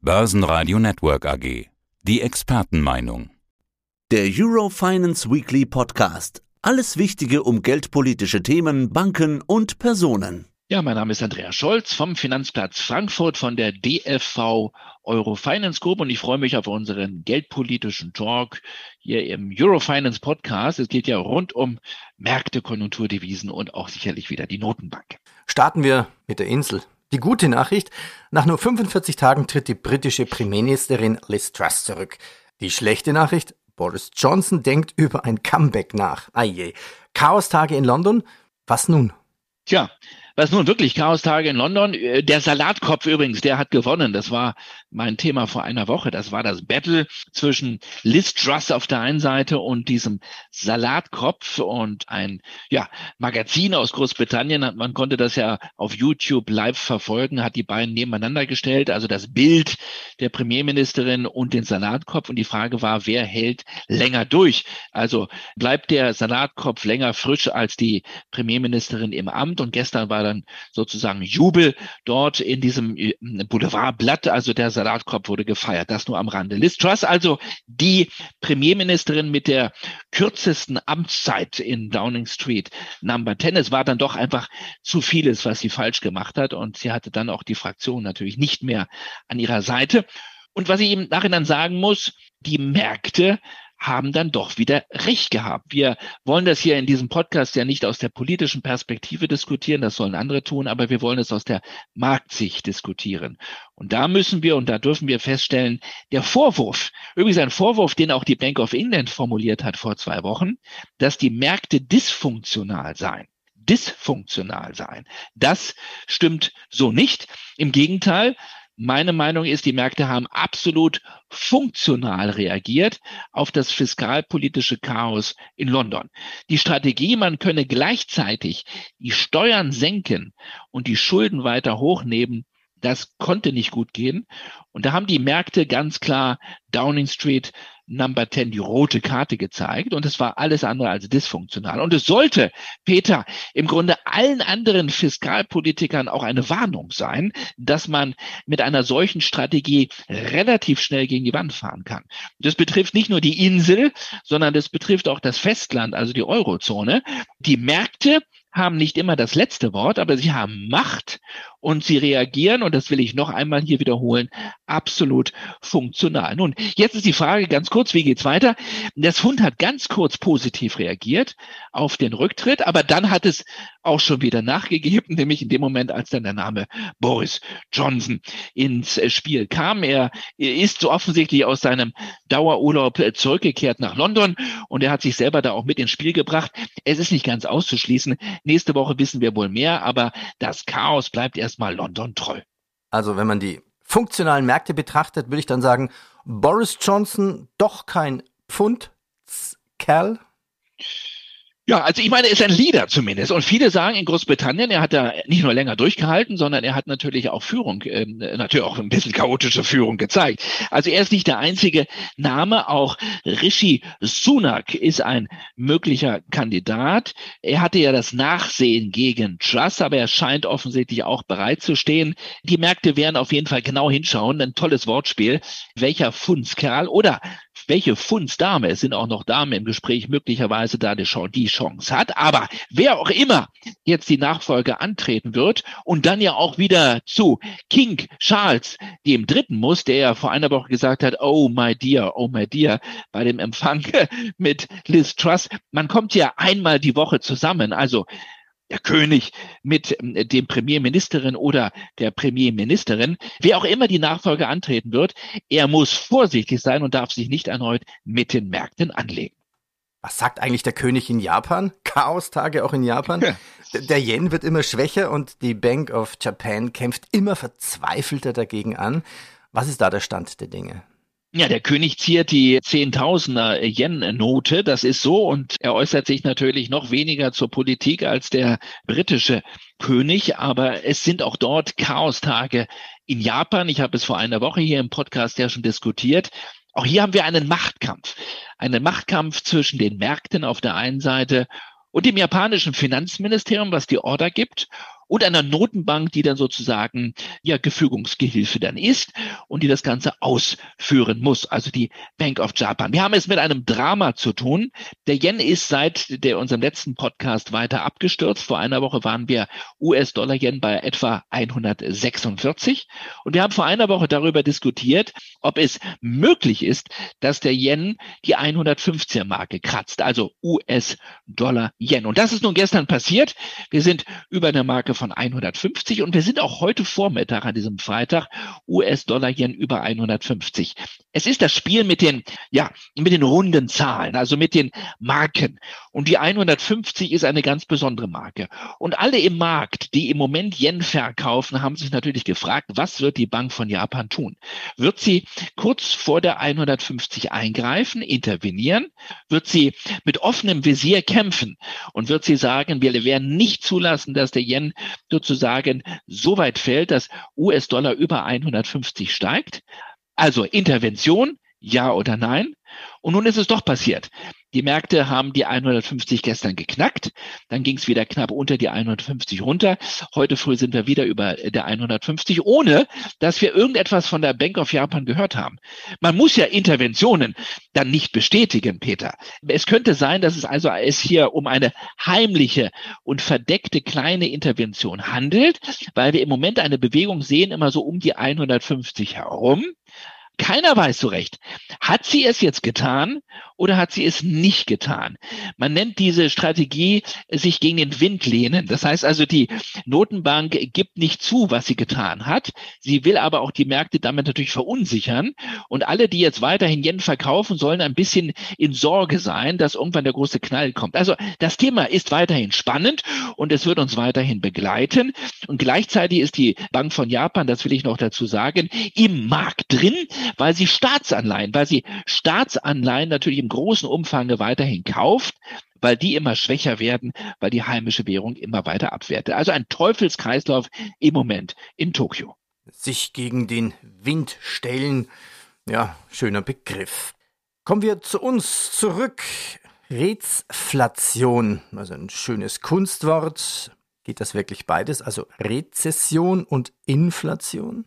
Börsenradio Network AG. Die Expertenmeinung. Der Eurofinance Weekly Podcast. Alles Wichtige um geldpolitische Themen, Banken und Personen. Ja, mein Name ist Andreas Scholz vom Finanzplatz Frankfurt von der DFV Eurofinance Group und ich freue mich auf unseren geldpolitischen Talk hier im Eurofinance Podcast. Es geht ja rund um Märkte, Konjunkturdevisen und auch sicherlich wieder die Notenbank. Starten wir mit der Insel. Die gute Nachricht, nach nur 45 Tagen tritt die britische Premierministerin Liz Truss zurück. Die schlechte Nachricht, Boris Johnson denkt über ein Comeback nach. Aje. Chaostage in London? Was nun? Tja, was nun wirklich Chaostage in London. Äh, der Salatkopf übrigens, der hat gewonnen. Das war mein Thema vor einer Woche. Das war das Battle zwischen Liz Truss auf der einen Seite und diesem Salatkopf und ein ja, Magazin aus Großbritannien. Man konnte das ja auf YouTube live verfolgen, hat die beiden nebeneinander gestellt. Also das Bild der Premierministerin und den Salatkopf. Und die Frage war, wer hält länger durch? Also bleibt der Salatkopf länger frisch als die Premierministerin im Amt? Und gestern war dann sozusagen Jubel dort in diesem äh, Boulevardblatt. Also der Salatkopf wurde gefeiert. Das nur am Rande. Liz Truss, also die Premierministerin mit der kürzesten Amtszeit in Downing Street Number 10. Es war dann doch einfach zu vieles, was sie falsch gemacht hat. Und sie hatte dann auch die Fraktion natürlich nicht mehr an ihrer Seite. Und was ich im Nachhinein sagen muss, die Märkte haben dann doch wieder recht gehabt. Wir wollen das hier in diesem Podcast ja nicht aus der politischen Perspektive diskutieren, das sollen andere tun, aber wir wollen es aus der Marktsicht diskutieren. Und da müssen wir und da dürfen wir feststellen, der Vorwurf, übrigens ein Vorwurf, den auch die Bank of England formuliert hat vor zwei Wochen, dass die Märkte dysfunktional seien dysfunktional sein. Das stimmt so nicht. Im Gegenteil, meine Meinung ist, die Märkte haben absolut funktional reagiert auf das fiskalpolitische Chaos in London. Die Strategie, man könne gleichzeitig die Steuern senken und die Schulden weiter hochnehmen, das konnte nicht gut gehen. Und da haben die Märkte ganz klar Downing Street Number 10 die rote Karte gezeigt und es war alles andere als dysfunktional. Und es sollte, Peter, im Grunde allen anderen Fiskalpolitikern auch eine Warnung sein, dass man mit einer solchen Strategie relativ schnell gegen die Wand fahren kann. Das betrifft nicht nur die Insel, sondern das betrifft auch das Festland, also die Eurozone. Die Märkte haben nicht immer das letzte Wort, aber sie haben Macht und sie reagieren, und das will ich noch einmal hier wiederholen, absolut funktional. Nun, jetzt ist die Frage ganz kurz, wie geht's weiter? Das Fund hat ganz kurz positiv reagiert auf den Rücktritt, aber dann hat es auch schon wieder nachgegeben, nämlich in dem Moment, als dann der Name Boris Johnson ins Spiel kam. Er ist so offensichtlich aus seinem Dauerurlaub zurückgekehrt nach London und er hat sich selber da auch mit ins Spiel gebracht. Es ist nicht ganz auszuschließen. Nächste Woche wissen wir wohl mehr, aber das Chaos bleibt erst erstmal London treu. Also wenn man die funktionalen Märkte betrachtet, würde ich dann sagen, Boris Johnson doch kein Pfund-Kerl? Ja, also ich meine, er ist ein Leader zumindest. Und viele sagen in Großbritannien, er hat da nicht nur länger durchgehalten, sondern er hat natürlich auch Führung, äh, natürlich auch ein bisschen chaotische Führung gezeigt. Also er ist nicht der einzige Name. Auch Rishi Sunak ist ein möglicher Kandidat. Er hatte ja das Nachsehen gegen Truss, aber er scheint offensichtlich auch bereit zu stehen. Die Märkte werden auf jeden Fall genau hinschauen. Ein tolles Wortspiel. Welcher Fundskerl oder welche Fundsdame, es sind auch noch Damen im Gespräch, möglicherweise da die Chance hat. Aber wer auch immer jetzt die Nachfolge antreten wird und dann ja auch wieder zu King Charles, dem Dritten muss, der ja vor einer Woche gesagt hat, oh my dear, oh my dear, bei dem Empfang mit Liz Truss, man kommt ja einmal die Woche zusammen. Also der König mit ähm, dem Premierministerin oder der Premierministerin, wer auch immer die Nachfolge antreten wird, er muss vorsichtig sein und darf sich nicht erneut mit den Märkten anlegen. Was sagt eigentlich der König in Japan? Chaostage auch in Japan? Der Yen wird immer schwächer und die Bank of Japan kämpft immer verzweifelter dagegen an. Was ist da der Stand der Dinge? Ja, der König ziert die Zehntausender Yen-Note, das ist so, und er äußert sich natürlich noch weniger zur Politik als der britische König, aber es sind auch dort Chaostage in Japan. Ich habe es vor einer Woche hier im Podcast ja schon diskutiert. Auch hier haben wir einen Machtkampf, einen Machtkampf zwischen den Märkten auf der einen Seite und dem japanischen Finanzministerium, was die Order gibt, und einer Notenbank, die dann sozusagen ja Gefügungsgehilfe dann ist und die das Ganze ausführen muss, also die Bank of Japan. Wir haben es mit einem Drama zu tun. Der Yen ist seit der, unserem letzten Podcast weiter abgestürzt. Vor einer Woche waren wir US-Dollar-Yen bei etwa 146 und wir haben vor einer Woche darüber diskutiert, ob es möglich ist, dass der Yen die 150er Marke kratzt, also US-Dollar-Yen. Und das ist nun gestern passiert. Wir sind über der Marke von 150 und wir sind auch heute Vormittag an diesem Freitag US-Dollar-Yen über 150. Es ist das Spiel mit den, ja, mit den runden Zahlen, also mit den Marken. Und die 150 ist eine ganz besondere Marke. Und alle im Markt, die im Moment Yen verkaufen, haben sich natürlich gefragt, was wird die Bank von Japan tun? Wird sie kurz vor der 150 eingreifen, intervenieren? Wird sie mit offenem Visier kämpfen? Und wird sie sagen, wir werden nicht zulassen, dass der Yen sozusagen so weit fällt, dass US-Dollar über 150 steigt. Also Intervention, ja oder nein? Und nun ist es doch passiert. Die Märkte haben die 150 gestern geknackt. Dann ging es wieder knapp unter die 150 runter. Heute früh sind wir wieder über der 150, ohne dass wir irgendetwas von der Bank of Japan gehört haben. Man muss ja Interventionen dann nicht bestätigen, Peter. Es könnte sein, dass es also es hier um eine heimliche und verdeckte kleine Intervention handelt, weil wir im Moment eine Bewegung sehen, immer so um die 150 herum. Keiner weiß so recht. Hat sie es jetzt getan oder hat sie es nicht getan? Man nennt diese Strategie sich gegen den Wind lehnen. Das heißt also, die Notenbank gibt nicht zu, was sie getan hat. Sie will aber auch die Märkte damit natürlich verunsichern. Und alle, die jetzt weiterhin Yen verkaufen, sollen ein bisschen in Sorge sein, dass irgendwann der große Knall kommt. Also das Thema ist weiterhin spannend und es wird uns weiterhin begleiten. Und gleichzeitig ist die Bank von Japan, das will ich noch dazu sagen, im Markt drin weil sie Staatsanleihen, weil sie Staatsanleihen natürlich im großen Umfang weiterhin kauft, weil die immer schwächer werden, weil die heimische Währung immer weiter abwertet. Also ein Teufelskreislauf im Moment in Tokio. Sich gegen den Wind stellen, ja, schöner Begriff. Kommen wir zu uns zurück. Rezflation, also ein schönes Kunstwort. Geht das wirklich beides? Also Rezession und Inflation?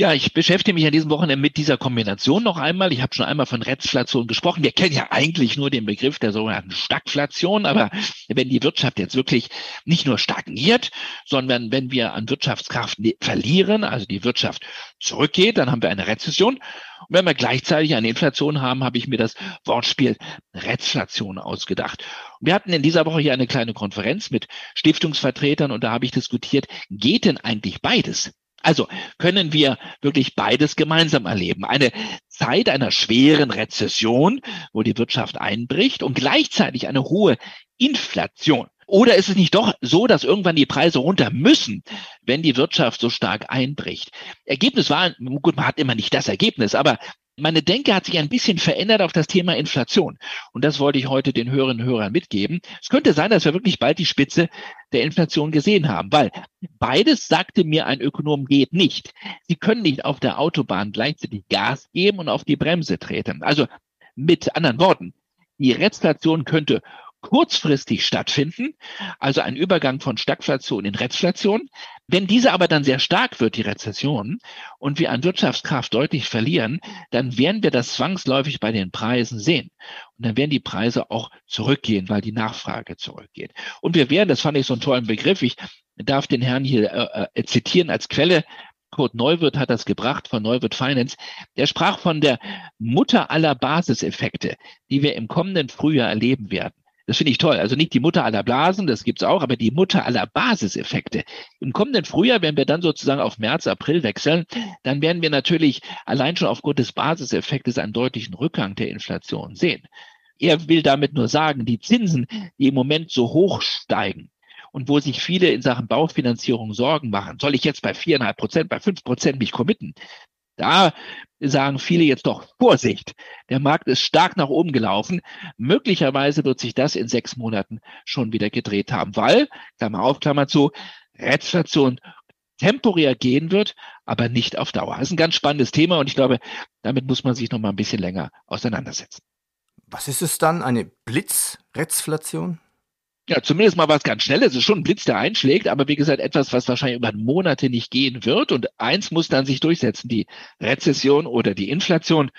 Ja, ich beschäftige mich an diesem Wochenende mit dieser Kombination noch einmal. Ich habe schon einmal von Rezflation gesprochen. Wir kennen ja eigentlich nur den Begriff der sogenannten Stagflation, aber wenn die Wirtschaft jetzt wirklich nicht nur stagniert, sondern wenn wir an Wirtschaftskraft ne-, verlieren, also die Wirtschaft zurückgeht, dann haben wir eine Rezession. Und wenn wir gleichzeitig eine Inflation haben, habe ich mir das Wortspiel Rezflation ausgedacht. Wir hatten in dieser Woche hier eine kleine Konferenz mit Stiftungsvertretern und da habe ich diskutiert, geht denn eigentlich beides? Also können wir wirklich beides gemeinsam erleben. Eine Zeit einer schweren Rezession, wo die Wirtschaft einbricht und gleichzeitig eine hohe Inflation. Oder ist es nicht doch so, dass irgendwann die Preise runter müssen, wenn die Wirtschaft so stark einbricht? Ergebnis war, gut, man hat immer nicht das Ergebnis, aber meine Denke hat sich ein bisschen verändert auf das Thema Inflation. Und das wollte ich heute den Hörerinnen und Hörern mitgeben. Es könnte sein, dass wir wirklich bald die Spitze der Inflation gesehen haben, weil beides sagte mir ein Ökonom geht nicht. Sie können nicht auf der Autobahn gleichzeitig Gas geben und auf die Bremse treten. Also mit anderen Worten, die Rezession könnte kurzfristig stattfinden, also ein Übergang von Stagflation in Rezflation. Wenn diese aber dann sehr stark wird, die Rezession, und wir an Wirtschaftskraft deutlich verlieren, dann werden wir das zwangsläufig bei den Preisen sehen. Und dann werden die Preise auch zurückgehen, weil die Nachfrage zurückgeht. Und wir werden, das fand ich so einen tollen Begriff, ich darf den Herrn hier äh, äh zitieren als Quelle, Kurt Neuwirth hat das gebracht von Neuwirth Finance. Der sprach von der Mutter aller Basiseffekte, die wir im kommenden Frühjahr erleben werden. Das finde ich toll. Also nicht die Mutter aller Blasen, das gibt's auch, aber die Mutter aller Basiseffekte. Im kommenden Frühjahr, wenn wir dann sozusagen auf März, April wechseln, dann werden wir natürlich allein schon aufgrund des Basiseffektes einen deutlichen Rückgang der Inflation sehen. Er will damit nur sagen, die Zinsen, die im Moment so hoch steigen, und wo sich viele in Sachen Baufinanzierung Sorgen machen. Soll ich jetzt bei viereinhalb Prozent, bei fünf Prozent mich committen? Da sagen viele jetzt doch Vorsicht. Der Markt ist stark nach oben gelaufen. Möglicherweise wird sich das in sechs Monaten schon wieder gedreht haben, weil, Klammer auf, Klammer zu, Rezession temporär gehen wird, aber nicht auf Dauer. Das ist ein ganz spannendes Thema und ich glaube, damit muss man sich noch mal ein bisschen länger auseinandersetzen. Was ist es dann? Eine Blitzrezflation? Ja, zumindest mal was ganz Schnelles. Es ist schon ein Blitz, der einschlägt, aber wie gesagt, etwas, was wahrscheinlich über Monate nicht gehen wird. Und eins muss dann sich durchsetzen, die Rezession oder die Inflation.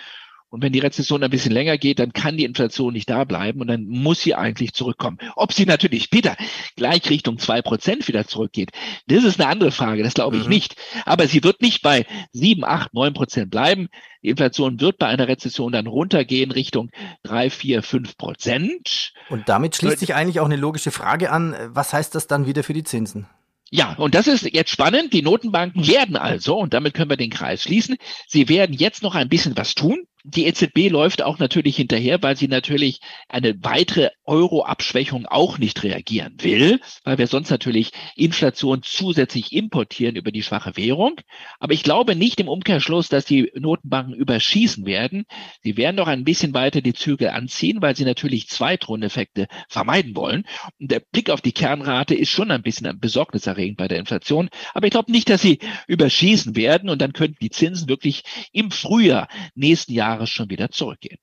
Und wenn die Rezession ein bisschen länger geht, dann kann die Inflation nicht da bleiben und dann muss sie eigentlich zurückkommen. Ob sie natürlich später gleich Richtung zwei Prozent wieder zurückgeht, das ist eine andere Frage, das glaube ich mhm. nicht. Aber sie wird nicht bei sieben, acht, neun Prozent bleiben. Die Inflation wird bei einer Rezession dann runtergehen Richtung drei, vier, fünf Prozent. Und damit schließt sich eigentlich auch eine logische Frage an. Was heißt das dann wieder für die Zinsen? Ja, und das ist jetzt spannend. Die Notenbanken werden also, und damit können wir den Kreis schließen, sie werden jetzt noch ein bisschen was tun die EZB läuft auch natürlich hinterher, weil sie natürlich eine weitere Euro-Abschwächung auch nicht reagieren will, weil wir sonst natürlich Inflation zusätzlich importieren über die schwache Währung. Aber ich glaube nicht im Umkehrschluss, dass die Notenbanken überschießen werden. Sie werden doch ein bisschen weiter die Zügel anziehen, weil sie natürlich Zweitrundeffekte vermeiden wollen. Und der Blick auf die Kernrate ist schon ein bisschen besorgniserregend bei der Inflation. Aber ich glaube nicht, dass sie überschießen werden und dann könnten die Zinsen wirklich im Frühjahr nächsten Jahres Jahres schon wieder zurückgehen.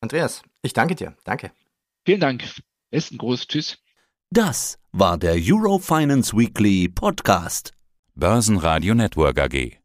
Andreas, ich danke dir. Danke. Vielen Dank. Besten Gruß. Tschüss. Das war der Eurofinance Weekly Podcast. Börsenradio Network AG.